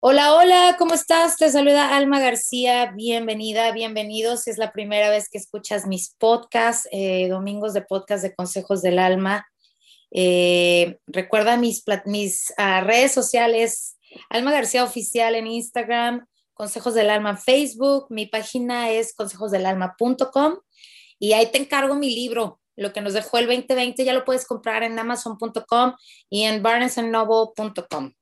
Hola, hola, ¿cómo estás? Te saluda Alma García, bienvenida, bienvenidos. Si es la primera vez que escuchas mis podcasts, eh, domingos de podcast de Consejos del Alma. Eh, recuerda mis, uh, redes sociales, Alma García Oficial en Instagram, Consejos del Alma en Facebook, mi página es consejosdelalma.com y ahí te encargo mi libro, lo que nos dejó el 2020, ya lo puedes comprar en amazon.com y en barnesandnoble.com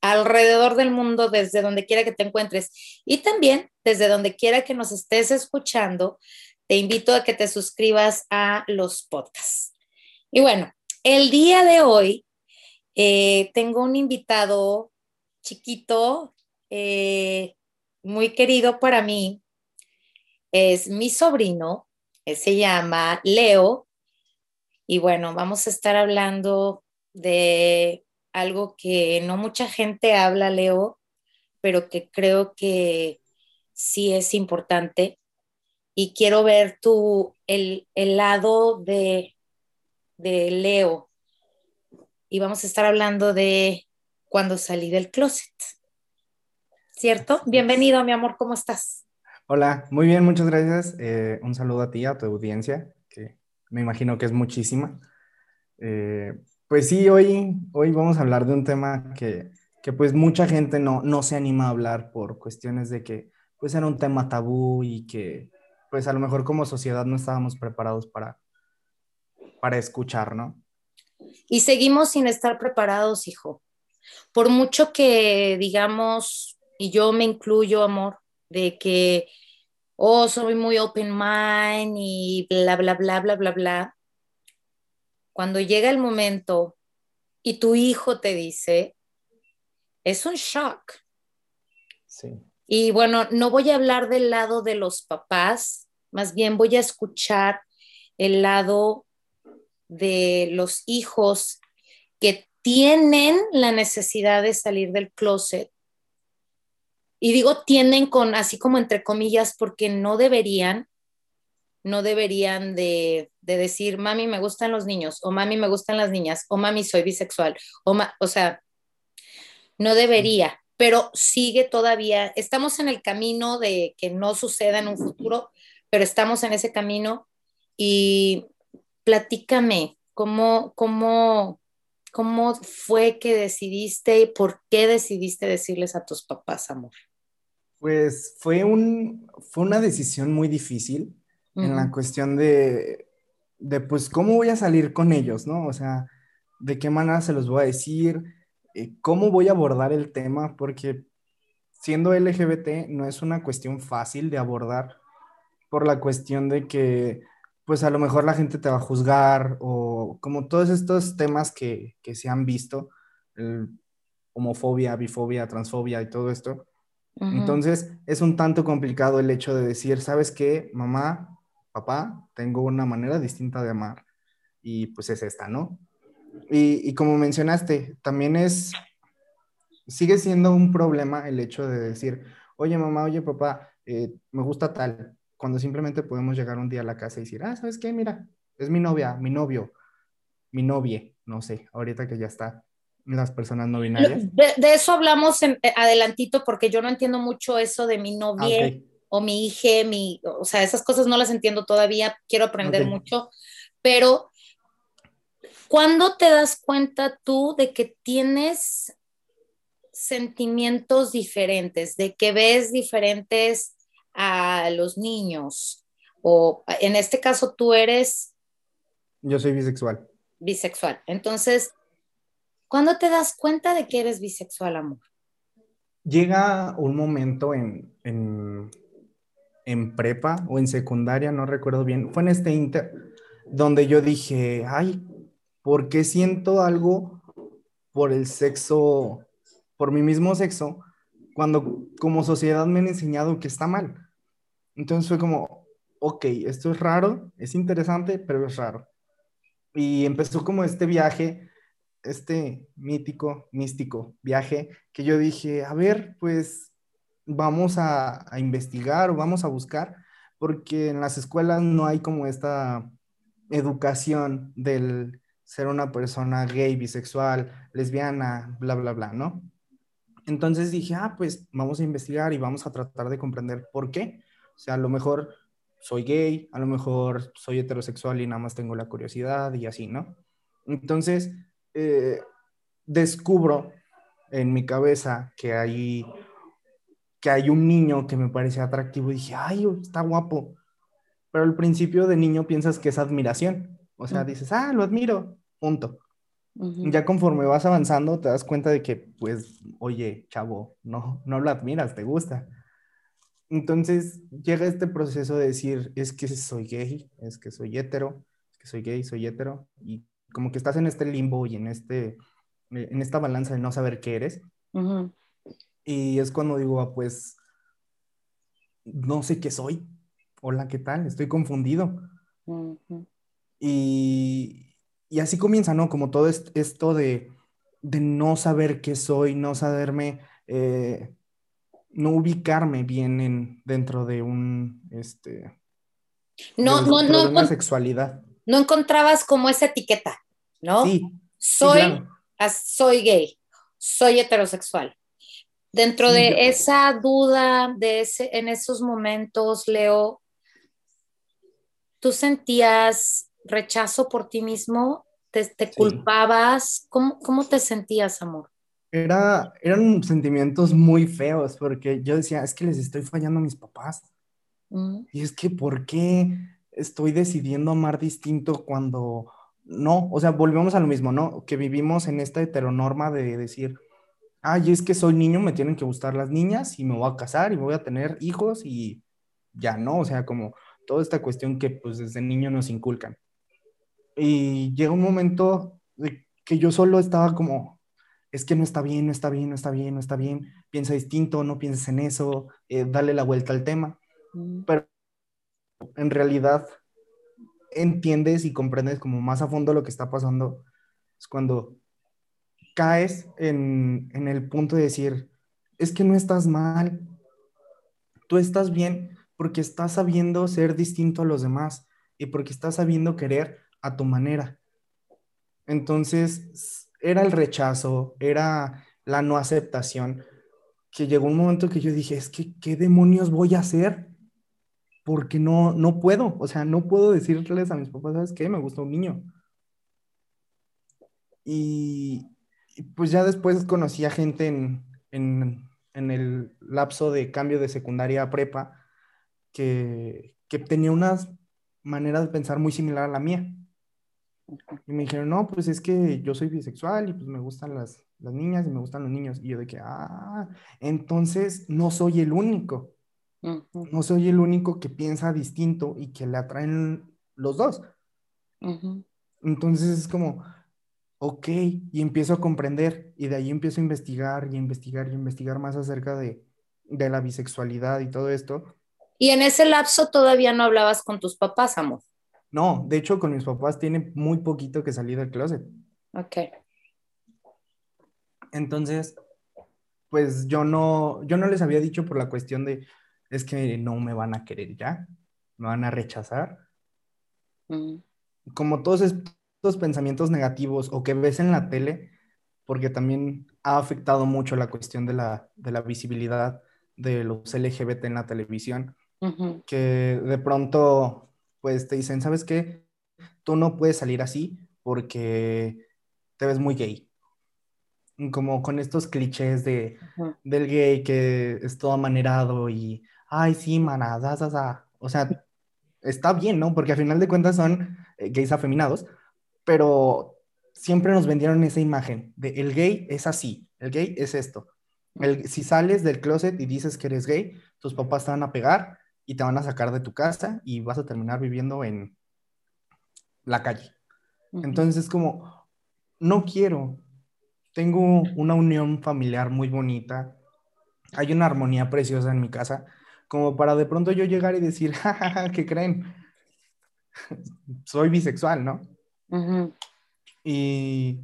alrededor del mundo, desde donde quiera que te encuentres. Y también desde donde quiera que nos estés escuchando, te invito a que te suscribas a los podcasts. Y bueno, el día de hoy eh, tengo un invitado chiquito, eh, muy querido para mí. Es mi sobrino, él se llama Leo. Y bueno, vamos a estar hablando de algo que no mucha gente habla, Leo, pero que creo que sí es importante. Y quiero ver tu, el, el lado de, de Leo. Y vamos a estar hablando de cuando salí del closet. ¿Cierto? Bienvenido, mi amor, ¿cómo estás? Hola, muy bien, muchas gracias. Eh, un saludo a ti, a tu audiencia, que me imagino que es muchísima. Eh, pues sí, hoy, hoy vamos a hablar de un tema que, que pues mucha gente no, no se anima a hablar por cuestiones de que pues era un tema tabú y que pues a lo mejor como sociedad no estábamos preparados para, para escuchar, ¿no? Y seguimos sin estar preparados, hijo. Por mucho que digamos, y yo me incluyo, amor, de que, oh, soy muy open mind y bla, bla, bla, bla, bla, bla cuando llega el momento y tu hijo te dice, es un shock. Sí. Y bueno, no voy a hablar del lado de los papás, más bien voy a escuchar el lado de los hijos que tienen la necesidad de salir del closet. Y digo tienen con así como entre comillas porque no deberían, no deberían de, decir, mami, me gustan los niños, o mami, me gustan las niñas, o mami, soy bisexual, o, o sea, no debería, pero sigue todavía, estamos en el camino de que no suceda en un futuro, pero estamos en ese camino y platícame, ¿cómo, cómo, cómo fue que decidiste y por qué decidiste decirles a tus papás, amor? Pues fue, un, fue una decisión muy difícil en la cuestión de, de, pues, cómo voy a salir con ellos, ¿no? O sea, de qué manera se los voy a decir, eh, cómo voy a abordar el tema, porque siendo LGBT no es una cuestión fácil de abordar por la cuestión de que, pues, a lo mejor la gente te va a juzgar o como todos estos temas que, que se han visto, homofobia, bifobia, transfobia y todo esto. Entonces, es un tanto complicado el hecho de decir, ¿sabes qué, mamá? Papá, tengo una manera distinta de amar y pues es esta, ¿no? Y, como mencionaste, también es, sigue siendo un problema el hecho de decir, oye mamá, oye papá, eh, me gusta tal, cuando simplemente podemos llegar un día a la casa y decir, ah, ¿sabes qué? Mira, es mi novia, mi novio, mi novia, no sé, ahorita que ya está las personas no binarias. De, eso hablamos en, eh, adelantito porque yo no entiendo mucho eso de mi novia. Ah, o mi hija, mi, o sea, esas cosas no las entiendo todavía, quiero aprender mucho, pero ¿cuándo te das cuenta tú de que tienes sentimientos diferentes, de que ves diferentes a los niños? O en este caso tú eres... Yo soy bisexual. Bisexual. Entonces, ¿cuándo te das cuenta de que eres bisexual, amor? Llega un momento en, en prepa o en secundaria, no recuerdo bien, fue en este inter donde yo dije, ay, ¿por qué siento algo por el sexo, por mi mismo sexo, cuando como sociedad me han enseñado que está mal? Entonces fue como, ok, esto es raro, es interesante, pero es raro. Y empezó como este viaje, este mítico, místico viaje, que yo dije, a ver, pues vamos a, investigar o vamos a buscar, porque en las escuelas no hay como esta educación del ser una persona gay, bisexual, lesbiana, bla, bla, bla, ¿no? Entonces dije, ah, pues vamos a investigar y vamos a tratar de comprender por qué. O sea, a lo mejor soy gay, a lo mejor soy heterosexual y nada más tengo la curiosidad y así, ¿no? Entonces, eh, descubro en mi cabeza que hay, que hay un niño que me parece atractivo y dije, ay, está guapo. Pero al principio de niño piensas que es admiración. O sea, dices, ah, lo admiro, punto. Ya conforme vas avanzando, te das cuenta de que, pues, oye, chavo, no, no lo admiras, te gusta. Entonces llega este proceso de decir, es que soy gay, es que soy hetero, es que soy gay, soy hetero, y como que estás en este limbo y en, este, en esta balanza de no saber qué eres. Y es cuando digo, ah, pues, no sé qué soy. Hola, ¿qué tal? Estoy confundido. y, y, así comienza, ¿no? Como todo esto de, de no saber qué soy, no saberme, eh, no ubicarme bien en, dentro de un, este, no, no, no, una sexualidad. No encontrabas como esa etiqueta, ¿no? Sí. Soy, soy gay, soy heterosexual. Dentro de esa duda, de ese, en esos momentos, Leo, ¿tú sentías rechazo por ti mismo? ¿Te, culpabas? ¿Cómo, ¿Cómo te sentías, amor? Era, eran sentimientos muy feos porque yo decía, es que les estoy fallando a mis papás. Mm. Y es que, ¿por qué estoy decidiendo amar distinto cuando no? O sea, volvemos a lo mismo, ¿no? Que vivimos en esta heteronorma de decir, ay, es que soy niño, me tienen que gustar las niñas y me voy a casar y voy a tener hijos y ya no, o sea, como toda esta cuestión que pues desde niño nos inculcan. Y llega un momento de que yo solo estaba como, es que no está bien, no está bien, no está bien, no está bien, piensa distinto, no pienses en eso, eh, dale la vuelta al tema. Mm. Pero en realidad entiendes y comprendes como más a fondo lo que está pasando, es cuando caes en, el punto de decir, es que no estás mal, tú estás bien porque estás sabiendo ser distinto a los demás y porque estás sabiendo querer a tu manera. Entonces, era el rechazo, era la no aceptación, que llegó un momento que yo dije, es que, ¿qué demonios voy a hacer? Porque no, no puedo, o sea, no puedo decirles a mis papás, ¿sabes qué? Me gusta un niño. Y, pues ya después conocí a gente en, el lapso de cambio de secundaria a prepa que, que tenía una manera de pensar muy similar a la mía. Y me dijeron, no, pues es que yo soy bisexual y pues me gustan las, niñas y me gustan los niños. Y yo de que, ah, entonces no soy el único. No soy el único que piensa distinto y que le atraen los dos. Entonces es como, ok, y empiezo a comprender y de ahí empiezo a investigar y investigar y investigar más acerca de, la bisexualidad y todo esto. Y en ese lapso todavía no hablabas con tus papás, amor. No, de hecho con mis papás tiene muy poquito que salí del closet. Ok. Entonces, pues yo no, yo no les había dicho por la cuestión de, es que no me van a querer ya, me van a rechazar. Como todos pensamientos negativos o que ves en la tele, porque también ha afectado mucho la cuestión de la, visibilidad de los LGBT en la televisión, que de pronto pues te dicen, ¿sabes qué? Tú no puedes salir así porque te ves muy gay. Como con estos clichés de, del gay que es todo amanerado y, ay, sí, manada, o sea, está bien, ¿no? Porque al final de cuentas son eh, gays afeminados, pero siempre nos vendieron esa imagen de el gay es así, el gay es esto. El, si sales del closet y dices que eres gay, tus papás te van a pegar y te van a sacar de tu casa y vas a terminar viviendo en la calle. Entonces es como, no quiero, tengo una unión familiar muy bonita, hay una armonía preciosa en mi casa, como para de pronto yo llegar y decir, jajaja, ¿qué creen? Soy bisexual, ¿no? Y,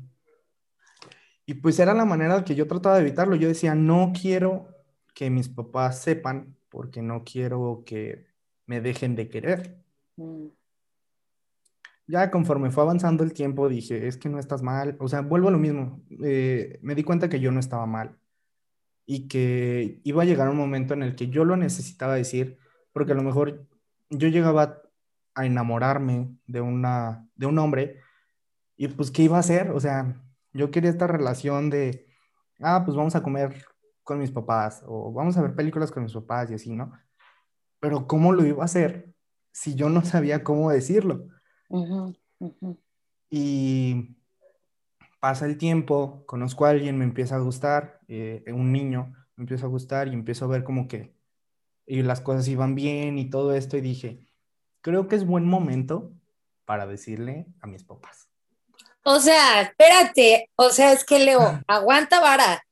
y pues era la manera que yo trataba de evitarlo. Yo decía, no quiero que mis papás sepan porque no quiero que me dejen de querer. Mm. Ya conforme fue avanzando el tiempo dije, es que no estás mal. O sea, vuelvo a lo mismo. Eh, me di cuenta que yo no estaba mal. y que iba a llegar un momento en el que yo lo necesitaba decir, porque a lo mejor yo llegaba a enamorarme de, una, de un hombre y pues ¿qué iba a hacer? O sea, yo quería esta relación de, ah, pues vamos a comer con mis papás o vamos a ver películas con mis papás y así, ¿no? Pero ¿cómo lo iba a hacer si yo no sabía cómo decirlo? Y pasa el tiempo, conozco a alguien, me empieza a gustar, eh, un niño me empieza a gustar y empiezo a ver como que y las cosas iban bien y todo esto y dije, creo que es buen momento para decirle a mis papás. O sea, espérate, o sea, es que Leo, aguanta vara.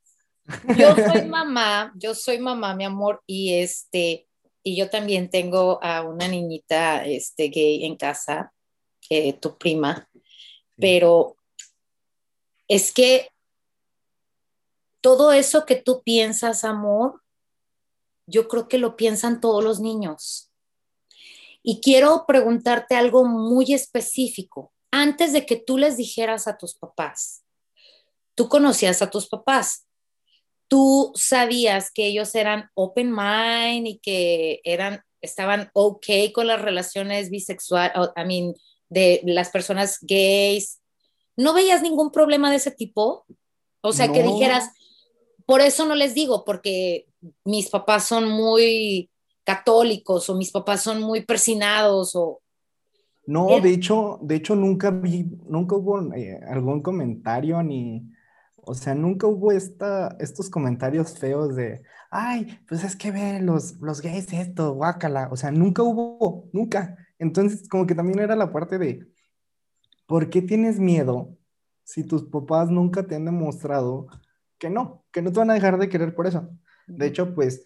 Yo soy mamá, yo soy mamá, mi amor, y este, y yo también tengo a una niñita este, gay en casa, eh, tu prima, pero es que todo eso que tú piensas, amor, yo creo que lo piensan todos los niños. Y quiero preguntarte algo muy específico. Antes de que tú les dijeras a tus papás, tú conocías a tus papás, tú sabías que ellos eran open mind y que eran, estaban ok con las relaciones bisexuales, I mean, de las personas gays. ¿No veías ningún problema de ese tipo? O sea, que dijeras, por eso no les digo, porque mis papás son muy católicos o mis papás son muy persinados o... No, de hecho, de hecho nunca vi, nunca hubo eh, algún comentario ni, o sea, nunca hubo esta, estos comentarios feos de, ay, pues es que ve los, los gays esto, guácala, o sea, nunca hubo, nunca. Entonces, como que también era la parte de, ¿por qué tienes miedo si tus papás nunca te han demostrado que no, que no te van a dejar de querer por eso? De hecho, pues,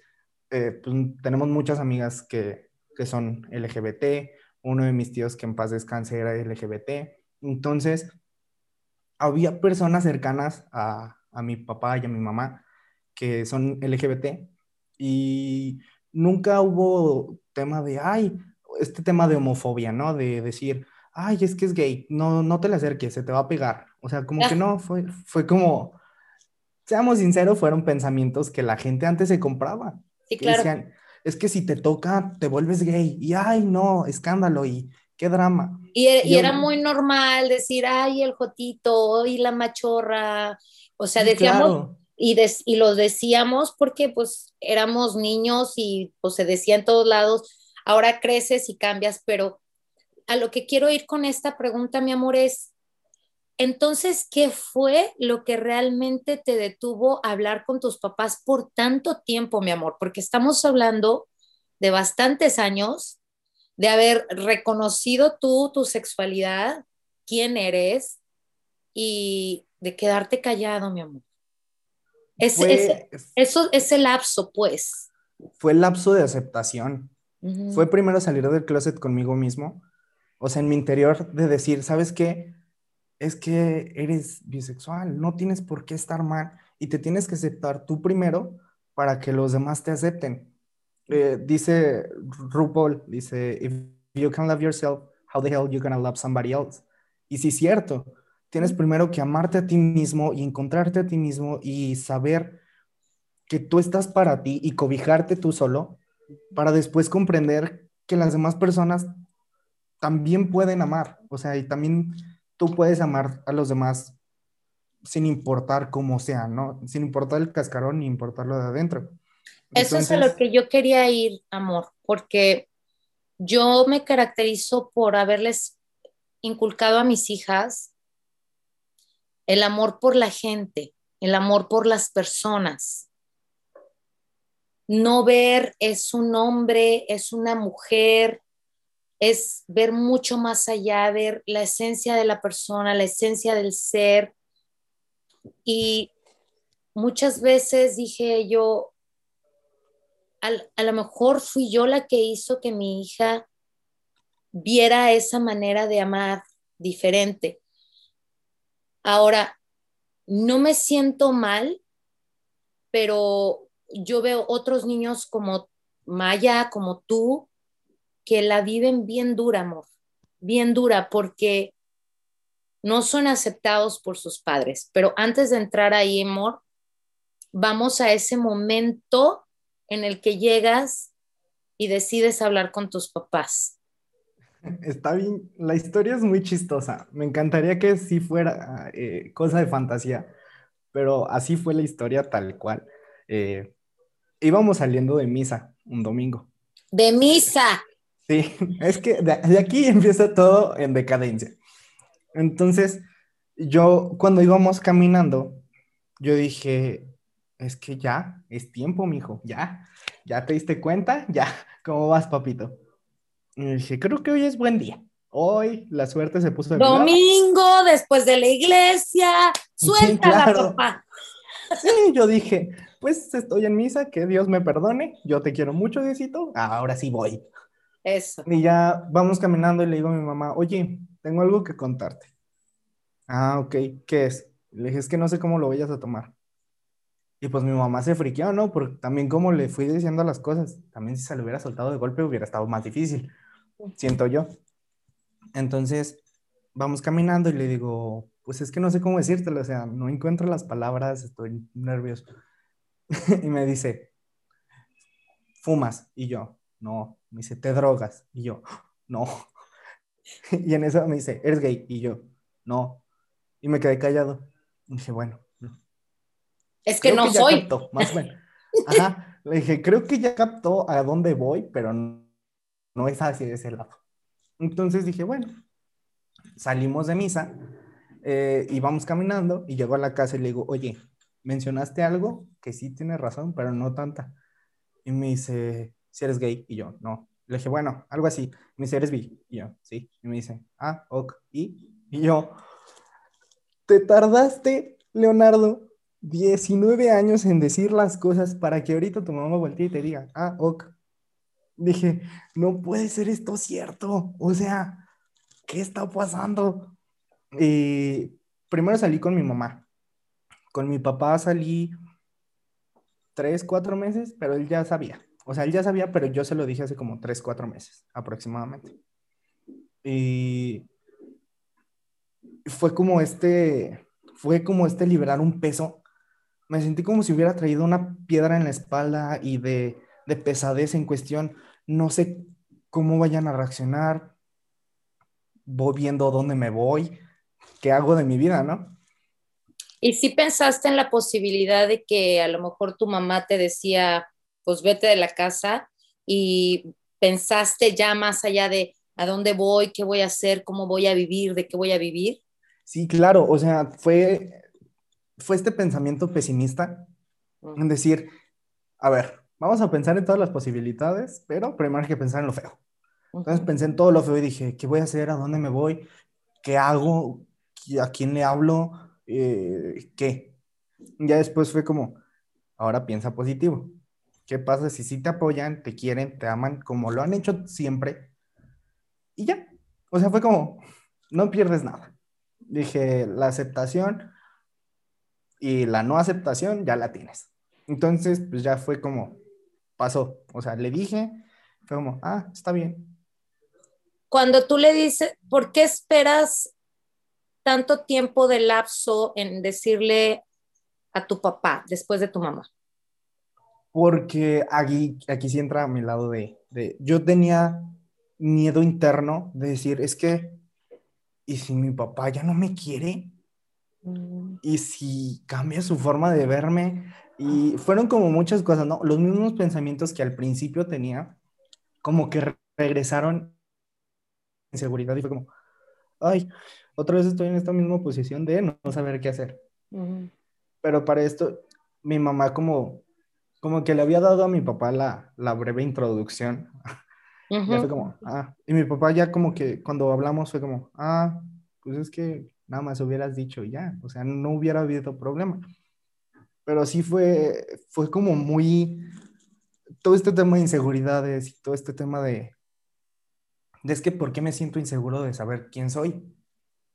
eh, pues tenemos muchas amigas que, que son LGBT, uno de mis tíos que en paz descanse era LGBT, entonces había personas cercanas a, a mi papá y a mi mamá que son LGBT y nunca hubo tema de, ay, este tema de homofobia, ¿no? De decir, ay, es que es gay, no, no te le acerques, se te va a pegar. O sea, como que no, fue, fue como, seamos sinceros, fueron pensamientos que la gente antes se compraba. Sí, claro. es que si te toca, te vuelves gay. Y ay, no, escándalo y qué drama. Y, e, era muy normal decir, ay, el jotito, y la machorra. O sea, decíamos, y, y lo decíamos porque pues éramos niños y pues se decía en todos lados, ahora creces y cambias, pero a lo que quiero ir con esta pregunta, mi amor, es, entonces, ¿qué fue lo que realmente te detuvo a hablar con tus papás por tanto tiempo, mi amor? Porque estamos hablando de bastantes años, de haber reconocido tú tu sexualidad, quién eres y de quedarte callado, mi amor. Es, eso es el lapso, pues. Fue el lapso de aceptación. Fue primero salir del closet conmigo mismo, o sea, en mi interior de decir, ¿sabes qué? Es que eres bisexual, no tienes por qué estar mal y te tienes que aceptar tú primero para que los demás te acepten. Eh, dice RuPaul, dice, if you can love yourself, how the hell you gonna love somebody else? Y sí es cierto, tienes primero que amarte a ti mismo y encontrarte a ti mismo y saber que tú estás para ti y cobijarte tú solo para después comprender que las demás personas también pueden amar, o sea, y también tú puedes amar a los demás sin importar cómo sea, ¿no? Sin importar el cascarón ni importar lo de adentro. Eso es a lo que yo quería ir, amor, porque yo me caracterizo por haberles inculcado a mis hijas el amor por la gente, el amor por las personas. No ver es un hombre, es una mujer, es ver mucho más allá, ver la esencia de la persona, la esencia del ser. Y muchas veces dije yo, a, lo mejor fui yo la que hizo que mi hija viera esa manera de amar diferente. Ahora, no me siento mal, pero yo veo otros niños como Maya, como tú, que la viven bien dura, amor, bien dura, porque no son aceptados por sus padres. Pero antes de entrar ahí, amor, vamos a ese momento en el que llegas y decides hablar con tus papás. Está bien, la historia es muy chistosa. Me encantaría que sí fuera eh, cosa de fantasía, pero así fue la historia tal cual. Eh, íbamos saliendo de misa un domingo. De misa. Sí, es que de, aquí empieza todo en decadencia. Entonces, yo cuando íbamos caminando, yo dije, es que ya, es tiempo, mijo, ya, ya te diste cuenta, ya, ¿cómo vas, papito? Y dije, creo que hoy es buen día. Hoy la suerte se puso de Domingo, después de la iglesia, suelta la papá. Sí, yo dije, pues estoy en misa, que Dios me perdone, yo te quiero mucho, Diosito, ahora sí voy. Eso. Y ya vamos caminando y le digo a mi mamá, oye, tengo algo que contarte. Ah, ok, ¿qué es? Le dije, es que no sé cómo lo vayas a tomar. Y pues mi mamá se friqueó, ¿no? Porque también como le fui diciendo las cosas, también si se le hubiera soltado de golpe hubiera estado más difícil, siento yo. Entonces, vamos caminando y le digo, pues es que no sé cómo decírtelo, o sea, no encuentro las palabras, estoy nervioso. y me dice, fumas. Y yo, no. Me dice, te drogas. Y yo, no. y en eso me dice, eres gay. Y yo, no. Y me quedé callado. Y dije, bueno. Es que no soy. más o menos. Ajá. Le dije, creo que ya captó a dónde voy, pero no, no es así de ese lado. Entonces dije, bueno, salimos de misa eh, y vamos caminando y llego a la casa y le digo, oye, mencionaste algo que sí tiene razón, pero no tanta. Y me dice, si eres gay. Y yo, no. Le dije, bueno, algo así. me dice, ¿eres bi? Y yo, sí. Y me dice, ah, ok. ¿Y? Y yo, te tardaste, Leonardo, 19 años en decir las cosas para que ahorita tu mamá voltee y te diga, ah, ok. Dije, no puede ser esto cierto. O sea, ¿qué está pasando? Primero salí con mi mamá. Con mi papá salí tres, cuatro meses, pero él ya sabía. O sea, él ya sabía, pero yo se lo dije hace como tres, cuatro meses aproximadamente. Y fue como este, fue como este liberar un peso. Me sentí como si hubiera traído una piedra en la espalda y de, de pesadez en cuestión. No sé cómo vayan a reaccionar. Voy viendo dónde me voy, qué hago de mi vida, ¿no? Y si pensaste en la posibilidad de que a lo mejor tu mamá te decía, pues vete de la casa y pensaste ya más allá de a dónde voy, qué voy a hacer, cómo voy a vivir, de qué voy a vivir? Sí, claro, o sea, fue, fue este pensamiento pesimista en decir, a ver, vamos a pensar en todas las posibilidades, pero primero hay que pensar en lo feo. Entonces pensé en todo lo feo y dije, ¿qué voy a hacer? ¿A dónde me voy? ¿Qué hago? ¿A quién le hablo? Eh, ¿Qué? Ya después fue como, ahora piensa positivo. ¿Qué pasa si sí te apoyan, te quieren, te aman, como lo han hecho siempre? Y ya. O sea, fue como, no pierdes nada. Dije, la aceptación y la no aceptación ya la tienes. Entonces, pues ya fue como, pasó. O sea, le dije, fue como, ah, está bien. Cuando tú le dices, ¿por qué esperas tanto tiempo de lapso en decirle a tu papá después de tu mamá? Porque aquí, aquí sí entra a mi lado de, de, yo tenía miedo interno de decir, es que ¿y si mi papá ya no me quiere? Mm. ¿Y si cambia su forma de verme? Y fueron como muchas cosas, ¿no? Los mismos pensamientos que al principio tenía, como que regresaron en seguridad y fue como, ay, otra vez estoy en esta misma posición de no, saber qué hacer. Pero para esto, mi mamá como, como que le había dado a mi papá la, la breve introducción fue como, ah, y mi papá ya como que cuando hablamos fue como, ah, pues es que nada más hubieras dicho ya, o sea, no hubiera habido problema. Pero sí fue, fue como muy, todo este tema de inseguridades y todo este tema de, de es que, ¿por qué me siento inseguro de saber quién soy?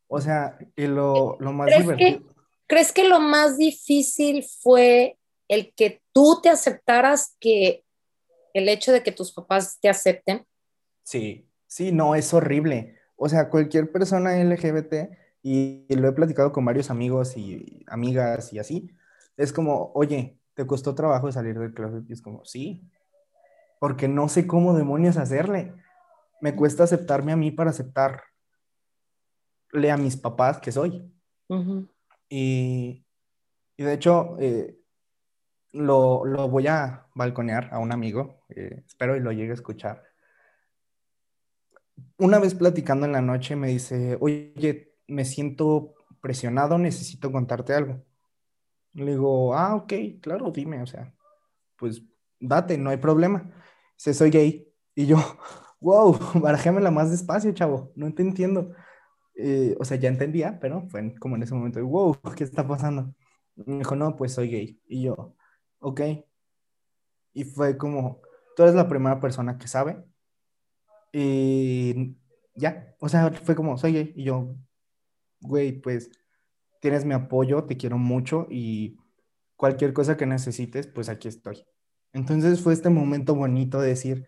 O sea, y lo, lo más divertido. ¿Crees que lo más difícil fue el que tú te aceptaras que el hecho de que tus papás te acepten. Sí, sí, no, es horrible. O sea, cualquier persona LGBT, y, lo he platicado con varios amigos y amigas y así, es como, oye, ¿te costó trabajo salir del closet? Y es como, sí, porque no sé cómo demonios hacerle. Me cuesta aceptarme a mí para aceptarle a mis papás que soy. y, y, de hecho, eh, lo, lo, voy a balconear a un amigo, eh, espero y lo llegue a escuchar. Una vez platicando en la noche me dice, oye, me siento presionado, necesito contarte algo. Le digo, ah, ok, claro, dime, o sea, pues date, no hay problema. Dice, soy gay. Y yo, wow, barajémela más despacio, chavo, no te entiendo. Eh, o sea, ya entendía, pero fue como en ese momento, wow, ¿qué está pasando? Me dijo, no, pues soy gay. Y yo, ok. Y fue como, tú eres la primera persona que sabe. Y ya, o sea, fue como, soy gay. Y yo, güey, pues tienes mi apoyo, te quiero mucho y cualquier cosa que necesites, pues aquí estoy. Entonces fue este momento bonito de decir,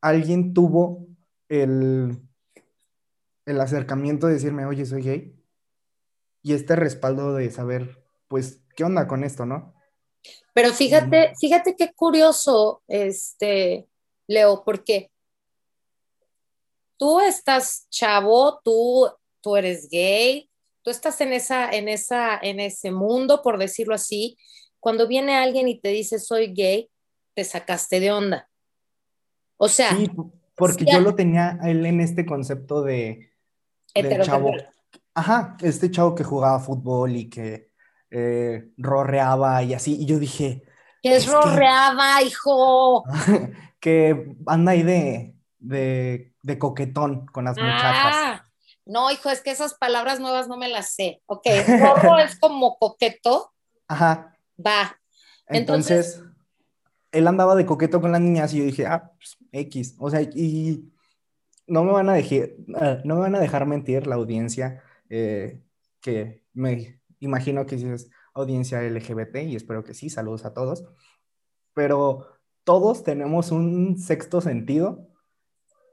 alguien tuvo el, el acercamiento de decirme, oye, soy gay. Y este respaldo de saber, pues, ¿qué onda con esto, no? Pero fíjate, fíjate qué curioso, este, Leo, porque tú estás chavo, tú, tú eres gay, tú estás en, esa, en, esa, en ese mundo, por decirlo así. Cuando viene alguien y te dice soy gay, te sacaste de onda. O sea. Sí, porque yo lo tenía él en este concepto de, de chavo. Ajá, este chavo que jugaba fútbol y que eh, rorreaba y así. Y yo dije. ¿Qué es, rorreaba, hijo? que anda ahí de, de, de, coquetón con las muchachas. Ah, no, hijo, es que esas palabras nuevas no me las sé. Ok, rorro es como coqueto. Ajá. Va. Entonces, él andaba de coqueto con las niñas y yo dije, ah, pues, X. O sea, y no me van a dejar, ah, no me van a dejar mentir la audiencia eh, que me imagino que es audiencia LGBT y espero que sí, saludos a todos, pero todos tenemos un sexto sentido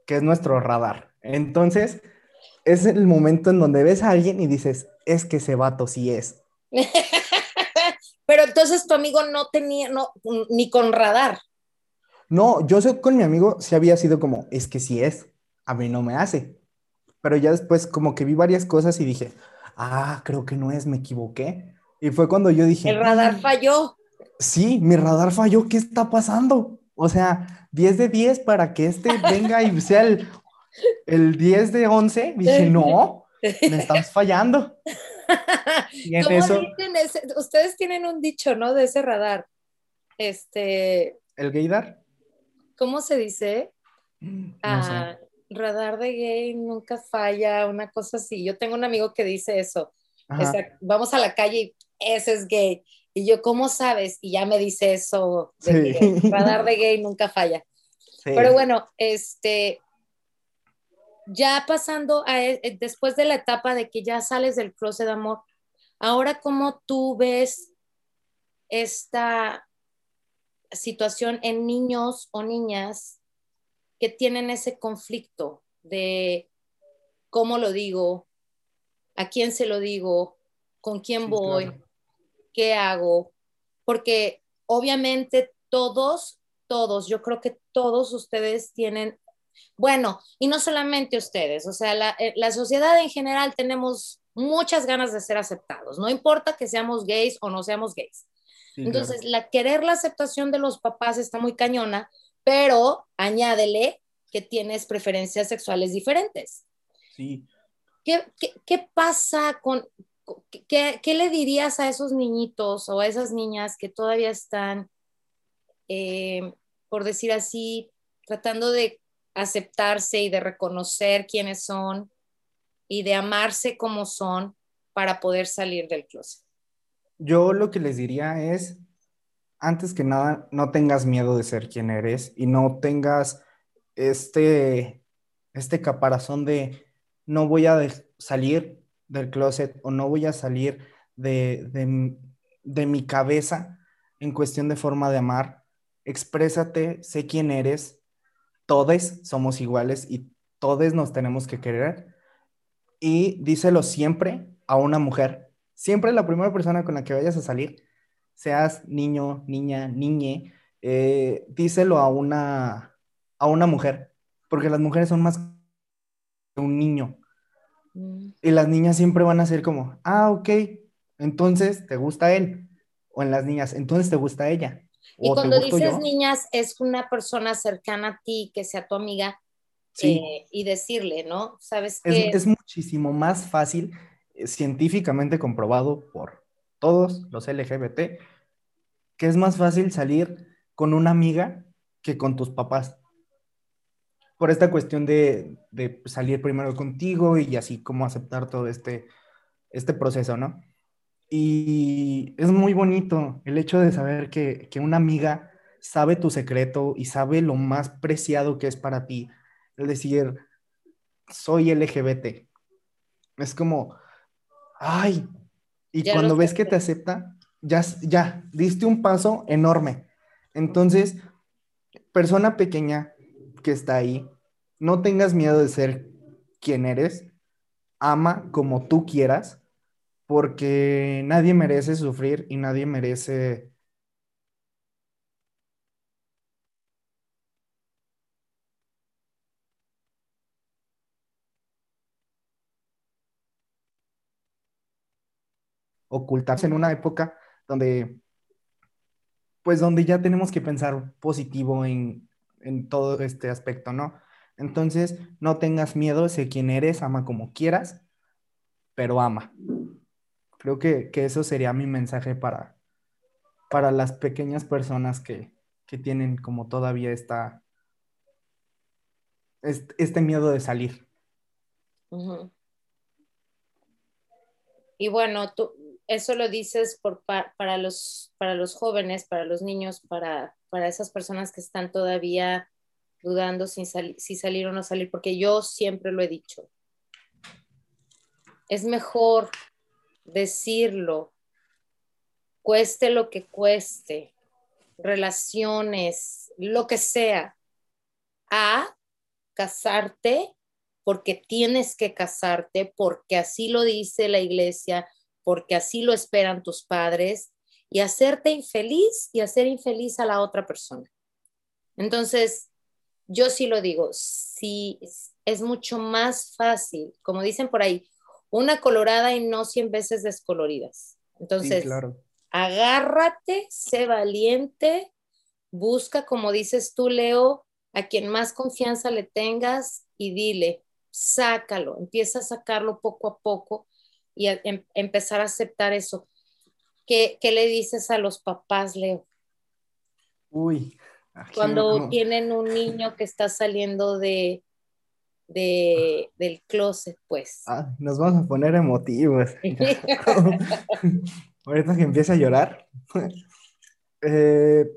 que es nuestro radar. Entonces, es el momento en donde ves a alguien y dices, es que ese vato sí es. pero entonces tu amigo no tenía, no, ni con radar. No, yo sé, con mi amigo sí había sido como, es que sí es, a mí no me hace. Pero ya después como que vi varias cosas y dije, ah, creo que no es, me equivoqué. Y fue cuando yo dije... El radar falló. Sí, mi radar falló, ¿qué está pasando? O sea, 10 de 10 para que este venga y sea el, el 10 de 11. Dije, no, me estás fallando. Y en eso... ustedes tienen un dicho, ¿no? De ese radar. Este... ¿El gaydar? ¿Cómo se dice? Mm, sé. Radar de gay nunca falla, una cosa así. Yo tengo un amigo que dice eso. vamos a la calle y ese es gay. Y yo, ¿cómo sabes? Y ya me dice eso, radar de gay nunca falla. Pero bueno, este, ya pasando a, e, eh, después de la etapa de que ya sales del closet de amor, ahora cómo tú ves esta situación en niños o niñas que tienen ese conflicto de cómo lo digo, a quién se lo digo, con quién voy, qué hago, porque obviamente todos, todos, yo creo que todos ustedes tienen, bueno, y no solamente ustedes, o sea, la, eh, la sociedad en general tenemos muchas ganas de ser aceptados, no importa que seamos gays o no seamos gays. Entonces, la querer la aceptación de los papás está muy cañona, pero añádele que tienes preferencias sexuales diferentes. Sí. ¿Qué, qué, pasa con, qué, qué, le dirías a esos niñitos o a esas niñas que todavía están, eh, por decir así, tratando de aceptarse y de reconocer quiénes son y de amarse como son para poder salir del closet? Yo lo que les diría es, antes que nada, no tengas miedo de ser quien eres y no tengas este, este caparazón de no voy a salir del closet o no voy a salir de, de, mi cabeza en cuestión de forma de amar. Exprésate, sé quién eres, todos somos iguales y todos nos tenemos que querer. Y díselo siempre a una mujer. Siempre la primera persona con la que vayas a salir, seas niño, niña, niñe, eh, díselo a una, a una mujer, porque las mujeres son más que un niño. Mm. Y las niñas siempre van a ser como, ah, ok, entonces te gusta él. O en las niñas, entonces te gusta ella. Y cuando dices niñas, es una persona cercana a ti, que sea tu amiga, eh, y decirle, ¿no? Sabes que... Es, es muchísimo más fácil, eh, científicamente comprobado por todos los LGBT, que es más fácil salir con una amiga que con tus papás. Por esta cuestión de, de salir primero contigo y así como aceptar todo este, este proceso, ¿no? Y es muy bonito el hecho de saber que, que una amiga sabe tu secreto y sabe lo más preciado que es para ti. Es decir, soy LGBT. Es como, ay, y cuando ves que te acepta, ya, ya, diste un paso enorme. Entonces, persona pequeña que está ahí, no tengas miedo de ser quien eres, ama como tú quieras, porque nadie merece sufrir y nadie merece ocultarse en una época donde, pues donde ya tenemos que pensar positivo en, todo este aspecto, ¿no? Entonces, no tengas miedo, sé quién eres, ama como quieras, pero ama. Creo que, eso sería mi mensaje para, para las pequeñas personas que, tienen como todavía esta, este, miedo de salir. Y bueno, tú, eso lo dices para, los, para los jóvenes, para los niños, para, para esas personas que están todavía dudando si, si salir o no salir, porque yo siempre lo he dicho. Es mejor decirlo, cueste lo que cueste, relaciones, lo que sea, a casarte porque tienes que casarte, porque así lo dice la iglesia, porque así lo esperan tus padres, y hacerte infeliz y hacer infeliz a la otra persona. Entonces, yo sí lo digo, sí, es mucho más fácil, como dicen por ahí, una colorada y no cien veces descoloridas. Entonces, agárrate, sé valiente, busca, como dices tú, Leo, a quien más confianza le tengas y dile, sácalo, empieza a sacarlo poco a poco y em, empezar a aceptar eso. ¿Qué, le dices a los papás, Leo? Uy. Cuando tienen un niño que está saliendo de, de, del closet, pues. Ah, nos vamos a poner emotivos. Ahorita que empiece a llorar. Eh,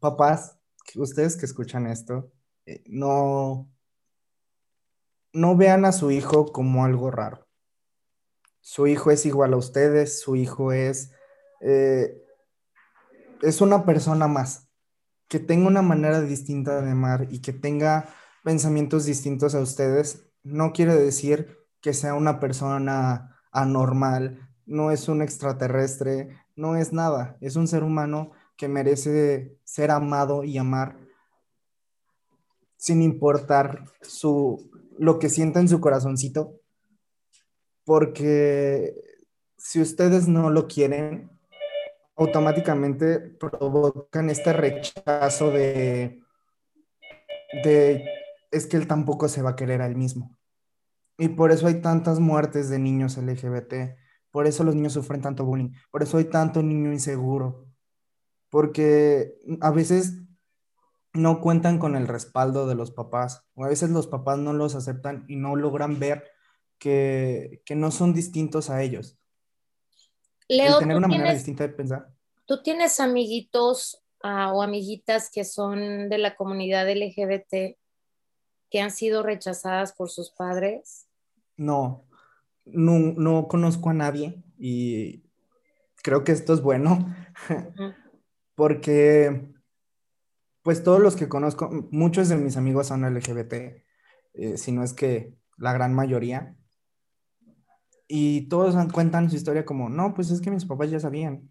papás, ustedes que escuchan esto, eh, no, no vean a su hijo como algo raro su hijo es igual a ustedes, su hijo es, eh, es una persona más, que tenga una manera distinta de amar y que tenga pensamientos distintos a ustedes, no quiere decir que sea una persona anormal, no es un extraterrestre, no es nada, es un ser humano que merece ser amado y amar sin importar su, lo que sienta en su corazoncito, porque si ustedes no lo quieren, automáticamente provocan este rechazo de, de, es que él tampoco se va a querer a él mismo. Y por eso hay tantas muertes de niños LGBT, por eso los niños sufren tanto bullying, por eso hay tanto niño inseguro, porque a veces no cuentan con el respaldo de los papás, o a veces los papás no los aceptan y no logran ver que, no son distintos a ellos. Leo, tener una manera distinta de pensar. ¿Tú tienes amiguitos ah, o amiguitas que son de la comunidad LGBT que han sido rechazadas por sus padres? No, no, conozco a nadie y creo que esto es bueno porque pues todos los que conozco, muchos de mis amigos son LGBT, eh, si no es que la gran mayoría, y todos cuentan su historia como, no, pues es que mis papás ya sabían.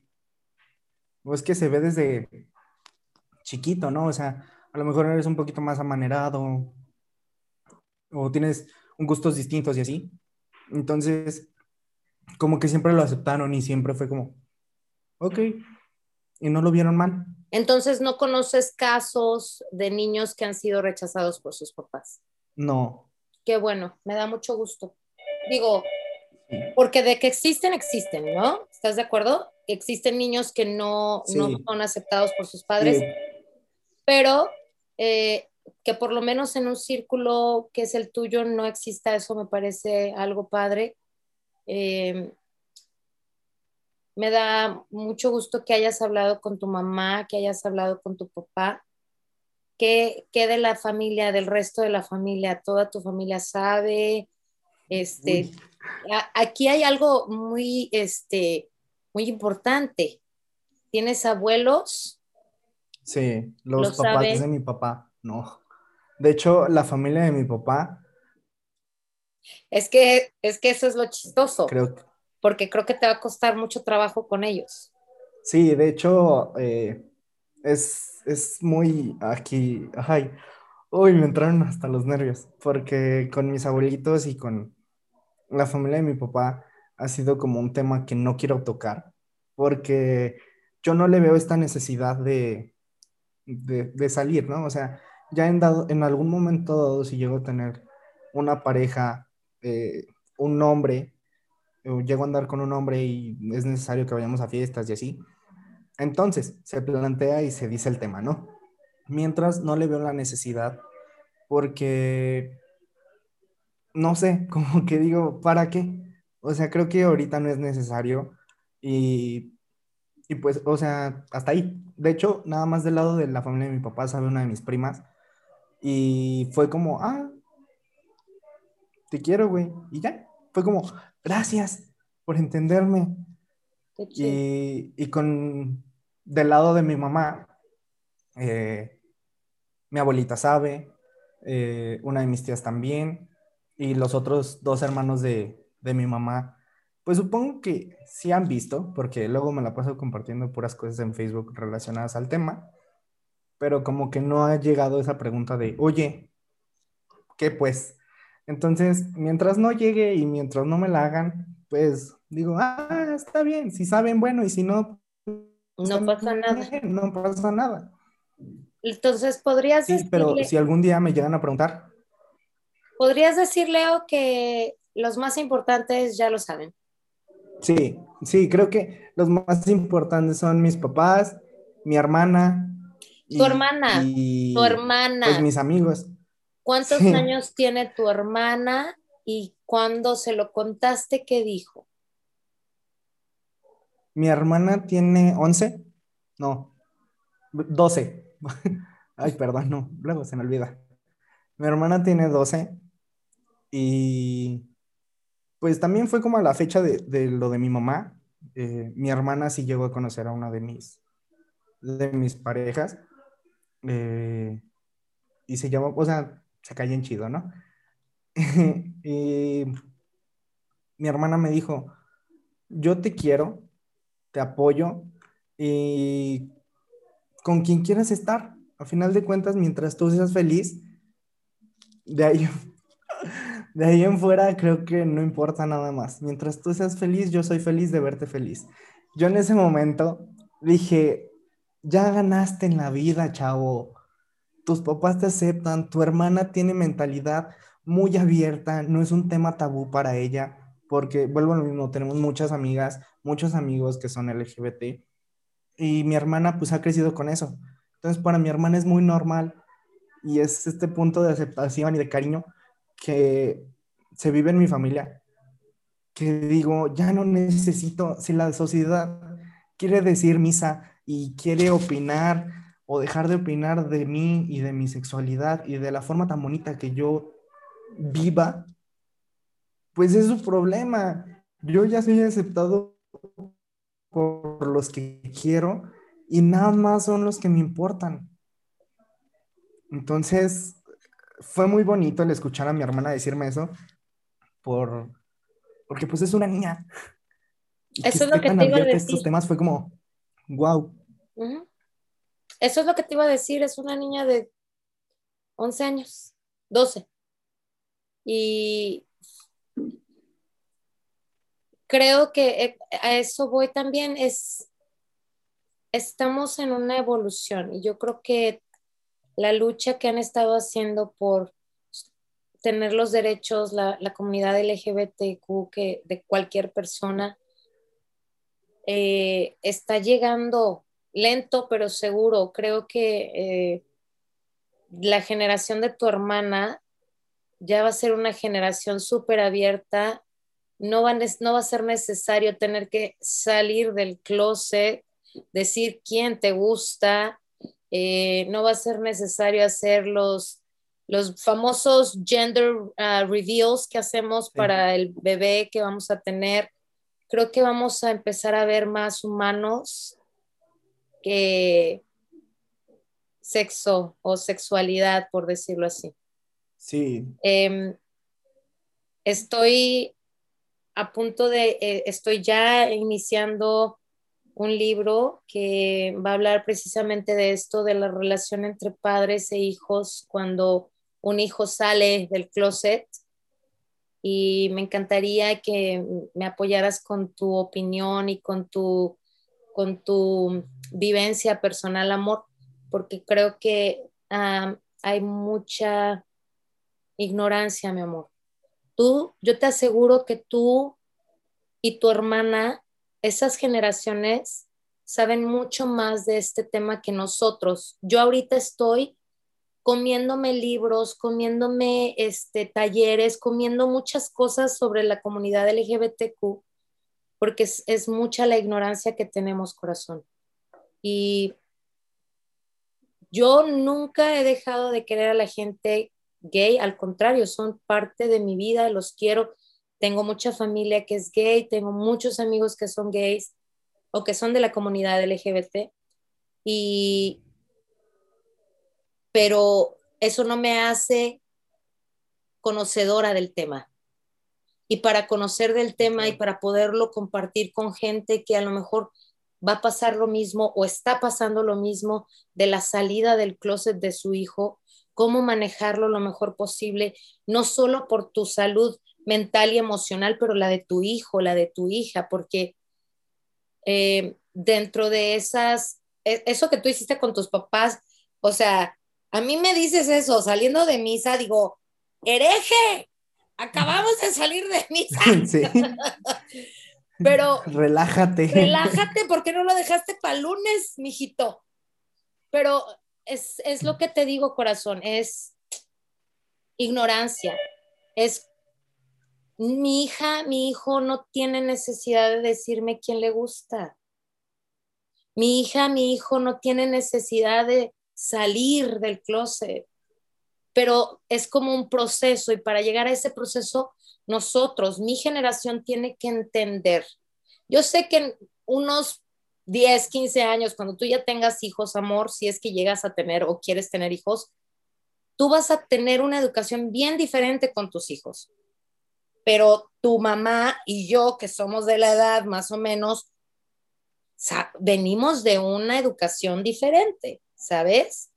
o es que se ve desde chiquito, ¿no? O sea, a lo mejor eres un poquito más amanerado o tienes gustos distintos y así. Entonces, como que siempre lo aceptaron y siempre fue como, ok, y no lo vieron mal. Entonces, ¿no conoces casos de niños que han sido rechazados por sus papás? No. Qué bueno, me da mucho gusto. Digo, porque de que existen, existen, ¿no? ¿Estás de acuerdo? Existen niños que no, no son aceptados por sus padres, pero eh, que por lo menos en un círculo que es el tuyo no exista eso, me parece algo padre. Eh, me da mucho gusto que hayas hablado con tu mamá, que hayas hablado con tu papá, que, que de la familia, del resto de la familia, toda tu familia sabe. Este, aquí hay algo muy, este, muy importante. ¿Tienes abuelos? Sí, los papás de mi papá, no. De hecho, la familia de mi papá. Es que, es que eso es lo chistoso. Creo Porque creo que te va a costar mucho trabajo con ellos. Sí, de hecho, eh, es, es, muy aquí. Ay, uy, me entraron hasta los nervios. Porque con mis abuelitos y con la familia de mi papá ha sido como un tema que no quiero tocar. Porque yo no le veo esta necesidad de, de, salir, ¿no? O sea, ya en, dado, en algún momento dado, si llego a tener una pareja, eh, un hombre, o llego a andar con un hombre y es necesario que vayamos a fiestas y así, entonces se plantea y se dice el tema, ¿no? Mientras no le veo la necesidad, porque, no sé, como que digo, ¿para qué? O sea, creo que ahorita no es necesario y, y pues, o sea, hasta ahí. De hecho, nada más del lado de la familia de mi papá sabe una de mis primas y fue como, ah, te quiero, güey. Y ya, fue como, gracias por entenderme. Y, y, con, del lado de mi mamá, eh, mi abuelita sabe, eh, una de mis tías también, y los otros dos hermanos de, de mi mamá, pues supongo que sí han visto, porque luego me la paso compartiendo puras cosas en Facebook relacionadas al tema pero como que no ha llegado esa pregunta de, oye, ¿qué pues? Entonces, mientras no llegue y mientras no me la hagan, pues digo, ah, está bien, si saben, bueno, y si no, pues, no pasa nada. No pasa nada. Entonces, podrías sí, pero si algún día me llegan a preguntar. ¿Podrías decir, Leo, que los más importantes ya lo saben? Sí, sí, creo que los más importantes son mis papás, mi hermana, tu hermana, tu hermana. Pues mis amigos. ¿Cuántos años tiene tu hermana y cuando se lo contaste, qué dijo? Mi hermana tiene 11, no, 12. Ay, perdón, no, luego se me olvida. Mi hermana tiene 12 y pues también fue como a la fecha de, lo de mi mamá. Eh, mi hermana sí llegó a conocer a una de mis, de mis parejas eh, y se llama, o sea, se en chido, ¿no? y mi hermana me dijo, yo te quiero, te apoyo y con quien quieras estar. A final de cuentas, mientras tú seas feliz, de ahí, de ahí en fuera creo que no importa nada más. Mientras tú seas feliz, yo soy feliz de verte feliz. Yo en ese momento dije, ya ganaste en la vida, chavo. Tus papás te aceptan, tu hermana tiene mentalidad muy abierta, no es un tema tabú para ella, porque vuelvo a lo mismo, tenemos muchas amigas, muchos amigos que son LGBT y mi hermana pues ha crecido con eso. Entonces para mi hermana es muy normal y es este punto de aceptación y de cariño que se vive en mi familia, que digo, ya no necesito, si la sociedad quiere decir misa, y quiere opinar o dejar de opinar de mí y de mi sexualidad y de la forma tan bonita que yo viva, pues es su problema. Yo ya soy aceptado por los que quiero y nada más son los que me importan. Entonces, fue muy bonito el escuchar a mi hermana decirme eso, por, porque pues es una niña. eso es lo que te iba a decir. Estos temas fue como, wow. Eso es lo que te iba a decir, es una niña de 11 años, 12. Y creo que eh, a eso voy también, es, estamos en una evolución y yo creo que la lucha que han estado haciendo por tener los derechos, la, comunidad LGBTQ que, de cualquier persona, eh, está llegando lento pero seguro. Creo que eh, la generación de tu hermana ya va a ser una generación súper abierta. No no va a ser necesario tener que salir del closet, decir quién te gusta. Eh, no va a ser necesario hacer los, los famosos gender uh, reveals que hacemos para el bebé que vamos a tener. Creo que vamos a empezar a ver más humanos que sexo o sexualidad, por decirlo así. Sí. Em, estoy a punto de, eh, estoy ya iniciando un libro que va a hablar precisamente de esto, de la relación entre padres e hijos cuando un hijo sale del closet. Y me encantaría que me apoyaras con tu opinión y con tu, con tu vivencia personal, amor, porque creo que hay mucha ignorancia, mi amor. Tú, yo te aseguro que tú y tu hermana, esas generaciones, saben mucho más de este tema que nosotros. Yo ahorita estoy comiéndome libros, comiéndome este, talleres, comiendo muchas cosas sobre la comunidad LGBTQ, porque es, es mucha la ignorancia que tenemos, corazón. Y yo nunca he dejado de querer a la gente gay, al contrario, son parte de mi vida, los quiero. Tengo mucha familia que es gay, tengo muchos amigos que son gays o que son de la comunidad LGBT. Y, pero eso no me hace conocedora del tema. Y para conocer del tema y para poderlo compartir con gente que a lo mejor va a pasar lo mismo o está pasando lo mismo de la salida del closet de su hijo, cómo manejarlo lo mejor posible, no solo por tu salud mental y emocional, pero la de tu hijo, la de tu hija, porque eh, dentro de esas, e, eso que tú hiciste con tus papás, o sea, a mí me dices eso, saliendo de misa, digo, hereje, acabamos de salir de misa. Sí. Pero. Relájate. Relájate, ¿por qué no lo dejaste para lunes, mijito? Pero es, es lo que te digo, corazón, es ignorancia. Es mi hija, mi hijo no tiene necesidad de decirme quién le gusta. Mi hija, mi hijo no tiene necesidad de salir del closet, pero es como un proceso y para llegar a ese proceso nosotros, mi generación tiene que entender. Yo sé que en unos 10, 15 años, cuando tú ya tengas hijos, amor, si es que llegas a tener o quieres tener hijos, tú vas a tener una educación bien diferente con tus hijos. Pero tu mamá y yo, que somos de la edad más o menos, venimos de una educación diferente, ¿sabes?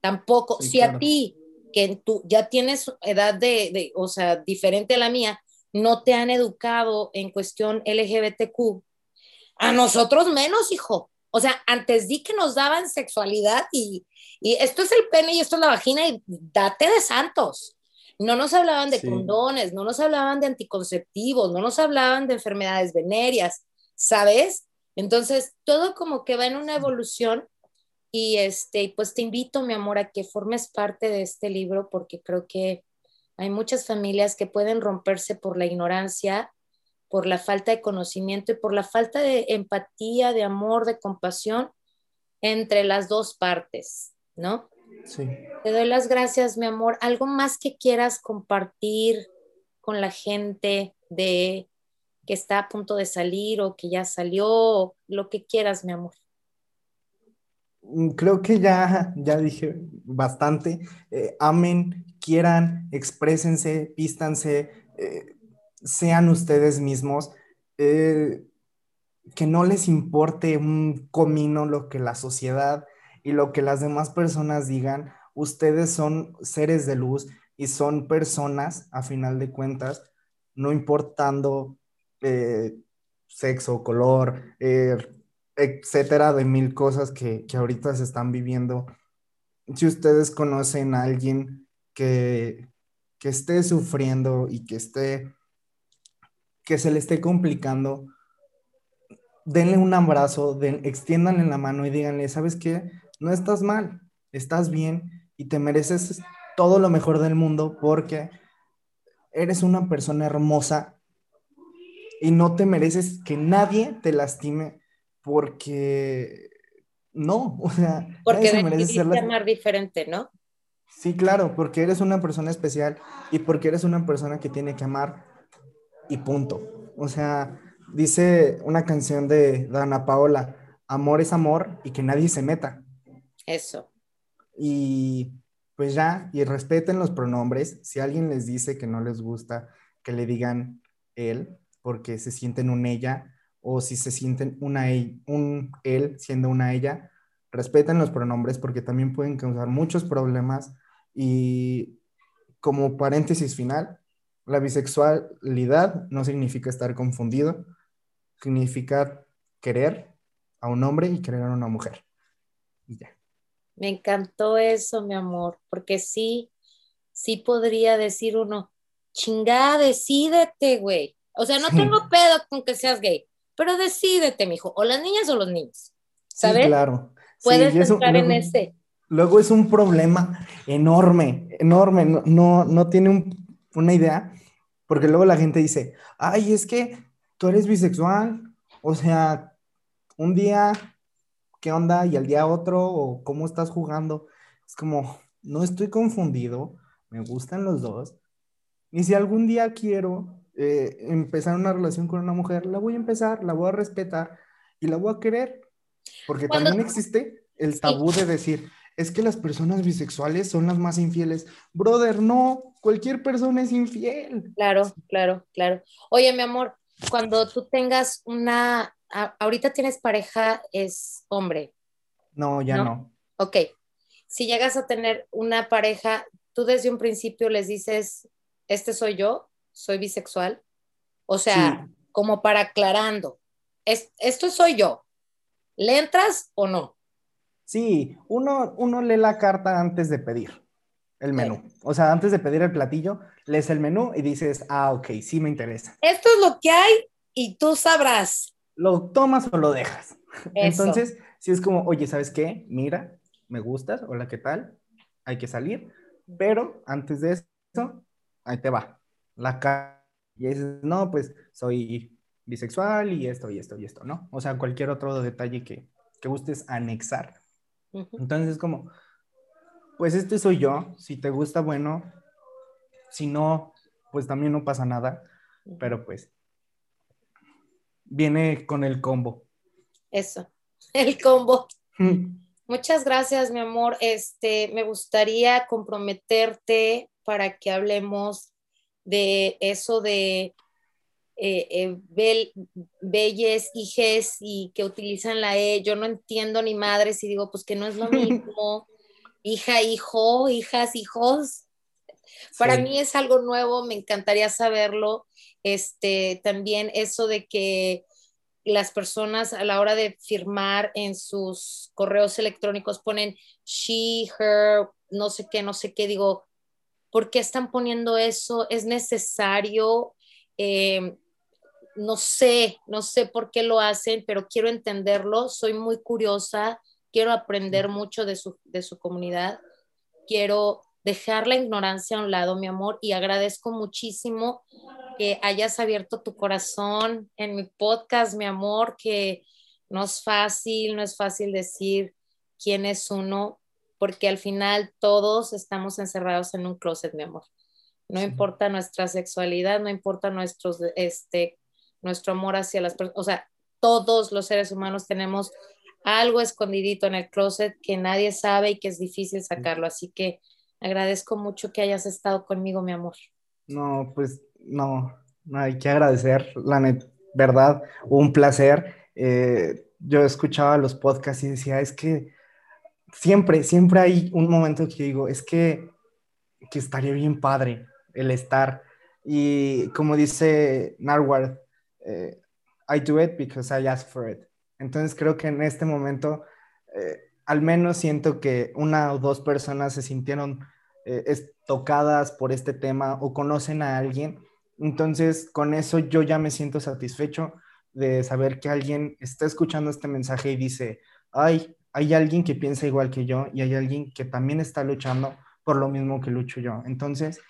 Tampoco, si a ti que tú ya tienes edad de, o sea, diferente a la mía, no te han educado en cuestión LGBTQ. A nosotros menos, hijo. O sea, antes di que nos daban sexualidad y, esto es el pene y esto es la vagina y date de santos. No nos hablaban de condones, no nos hablaban de anticonceptivos, no nos hablaban de enfermedades venéreas, ¿sabes? Entonces, todo como que va en una evolución y este, pues te invito, mi amor, a que formes parte de este libro porque creo que hay muchas familias que pueden romperse por la ignorancia, por la falta de conocimiento y por la falta de empatía, de amor, de compasión entre las dos partes, ¿no? Sí. Te doy las gracias, mi amor. ¿Algo más que quieras compartir con la gente de que está a punto de salir o que ya salió, lo que quieras, mi amor? Mm, creo que ya, ya dije bastante. Eh, amen, quieran, exprésense, pístanse, eh, sean ustedes mismos. Eh, que no les importe un comino lo que la sociedad y lo que las demás personas digan. Ustedes son seres de luz y son personas, a final de cuentas, no importando eh, sexo, color, eh, etcétera, de mil cosas que, que ahorita se están viviendo. Si ustedes conocen a alguien que, que esté sufriendo y que esté, que se le esté complicando, denle un abrazo, den, extiéndanle la mano y díganle, ¿sabes qué? No estás mal, estás bien y te mereces todo lo mejor del mundo porque eres una persona hermosa y no te mereces que nadie te lastime porque no, o sea, porque se merece ser amar diferente, ¿no? Sí, claro, porque eres una persona especial y porque eres una persona que tiene que amar y punto. O sea, dice una canción de Dana Paola, amor es amor y que nadie se meta. Eso. Y pues ya, y respeten los pronombres. Si alguien les dice que no les gusta, que le digan él, porque se sienten un ella, o si se sienten una e, un él siendo una ella, respeten los pronombres porque también pueden causar muchos problemas. Y como paréntesis final, la bisexualidad no significa estar confundido, significa querer a un hombre y querer a una mujer. Me encantó eso, mi amor, porque sí, sí podría decir uno, chingada, decídete, güey. O sea, no tengo pedo con que seas gay, pero decídete, mijo, o las niñas o los niños. ¿Sabes? Sí, claro. Puedes entrar en ese. Luego es un problema enorme, enorme. No, no, tiene una idea, porque luego la gente dice, ay, es que tú eres bisexual. O sea, un día ¿qué onda? Y al día otro, o cómo estás jugando. Es como, no estoy confundido, me gustan los dos. Y si algún día quiero eh, empezar una relación con una mujer, la voy a empezar, la voy a respetar y la voy a querer. Porque también existe el tabú de decir, es que las personas bisexuales son las más infieles. Brother, no, cualquier persona es infiel. Claro, claro, claro. Oye, mi amor, cuando tú tengas una ahorita tienes pareja, es hombre. No, ya no. Ok. Si llegas a tener una pareja, tú desde un principio les dices, este soy yo, soy bisexual. O sea, como para aclarando, esto soy yo. ¿Le entras o no? Sí, uno, uno lee la carta antes de pedir el menú. O sea, antes de pedir el platillo, lees el menú y dices, ah, ok, sí me interesa. Esto es lo que hay y tú sabrás lo tomas o lo dejas. Entonces, si es como, oye, ¿sabes qué? Mira, me gustas, hola, ¿qué tal? Hay que salir, pero antes de eso, ahí te va, la cara. Y dices, no, pues soy bisexual y esto y esto y esto, ¿no? O sea, cualquier otro detalle que, que gustes anexar. Entonces es como, pues este soy yo, si te gusta, bueno, si no, pues también no pasa nada, pero pues viene con el combo. Eso, el combo. Mm. Muchas gracias, mi amor. Este, me gustaría comprometerte para que hablemos de eso de eh, eh belles, hijes y que utilizan la E. Yo no entiendo ni madres y digo, pues que no es lo mismo. Hija, hijo, hijas, hijos. Para mí es algo nuevo, me encantaría saberlo este, también eso de que las personas a la hora de firmar en sus correos electrónicos ponen she, her, no sé qué, no sé qué, digo, ¿por qué están poniendo eso? ¿Es necesario? Eh, no sé, no sé por qué lo hacen, pero quiero entenderlo, soy muy curiosa, quiero aprender mucho de su, de su comunidad, quiero dejar la ignorancia a un lado, mi amor, y agradezco muchísimo que hayas abierto tu corazón en mi podcast, mi amor, que no es fácil, no es fácil decir quién es uno, porque al final todos estamos encerrados en un closet, mi amor. No importa nuestra sexualidad, no importa nuestros, este, nuestro amor hacia las personas, o sea, todos los seres humanos tenemos algo escondidito en el closet que nadie sabe y que es difícil sacarlo. Así que agradezco mucho que hayas estado conmigo, mi amor. No, pues no, no hay que agradecer, la verdad, un placer. eh, yo escuchaba los podcasts y decía, es que siempre, siempre hay un momento que digo, es que, que estaría bien padre el estar. Y como dice Narwhal, eh, I do it because I ask for it. Entonces creo que en este momento, eh, al menos siento que una o dos personas se sintieron tocadas por este tema o conocen a alguien. Entonces con eso yo ya me siento satisfecho de saber que alguien está escuchando este mensaje y dice, ay, hay alguien que piensa igual que yo y hay alguien que también está luchando por lo mismo que lucho yo. Entonces,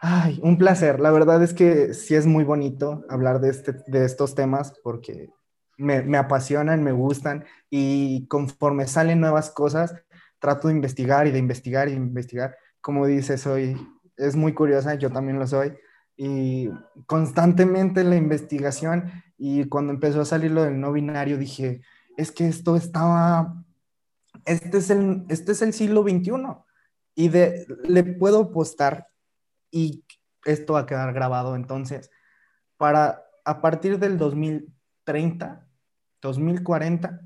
ay, un placer. La verdad es que sí es muy bonito hablar de, este, de estos temas porque me, me apasionan, me gustan y conforme salen nuevas cosas, trato de investigar y de investigar y de investigar. Como dice, soy, es muy curiosa, yo también lo soy y constantemente la investigación y cuando empezó a salir lo del no binario dije, es que esto estaba, este es el, este es el siglo XXI y de, le puedo apostar y esto va a quedar grabado entonces, para a partir del 2030, 2040,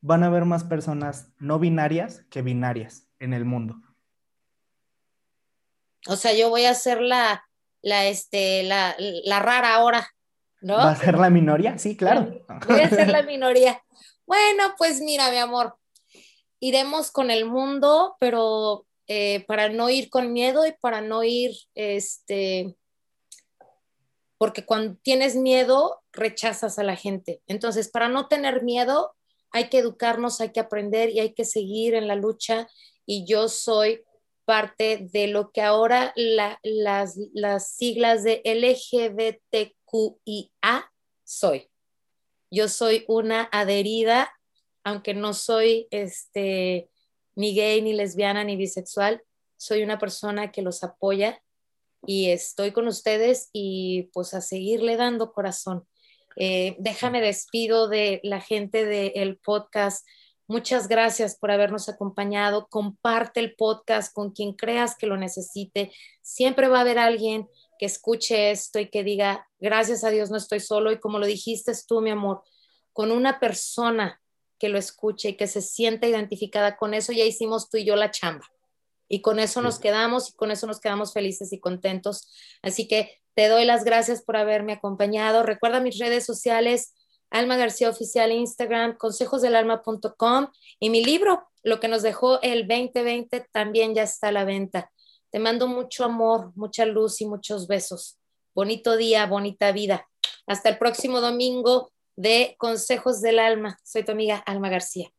van a haber más personas no binarias que binarias en el mundo. O sea, yo voy a ser la, la, este, la, la rara ahora, ¿no? ¿Va a ser la minoría? Sí, claro. Voy a ser la minoría. Bueno, pues mira, mi amor, iremos con el mundo, pero eh, para no ir con miedo y para no ir, este, porque cuando tienes miedo, rechazas a la gente. Entonces, para no tener miedo, hay que educarnos, hay que aprender y hay que seguir en la lucha. Y yo soy parte de lo que ahora las, las siglas de LGBTQIA soy. Yo soy una adherida, aunque no soy este, ni gay, ni lesbiana, ni bisexual, soy una persona que los apoya y estoy con ustedes y pues a seguirle dando corazón. Eh, déjame despido de la gente del podcast Muchas gracias por habernos acompañado. Comparte el podcast con quien creas que lo necesite. Siempre va a haber alguien que escuche esto y que diga, gracias a Dios no estoy solo. Y como lo dijiste tú, mi amor, con una persona que lo escuche y que se sienta identificada con eso, ya hicimos tú y yo la chamba. Y con eso nos quedamos y con eso nos quedamos felices y contentos. Así que te doy las gracias por haberme acompañado. Recuerda mis redes sociales, Alma García Oficial Instagram, consejosdelalma.com y mi libro, Lo que nos dejó el 2020, también ya está a la venta. Te mando mucho amor, mucha luz y muchos besos. Bonito día, bonita vida. Hasta el próximo domingo de Consejos del Alma. Soy tu amiga Alma García.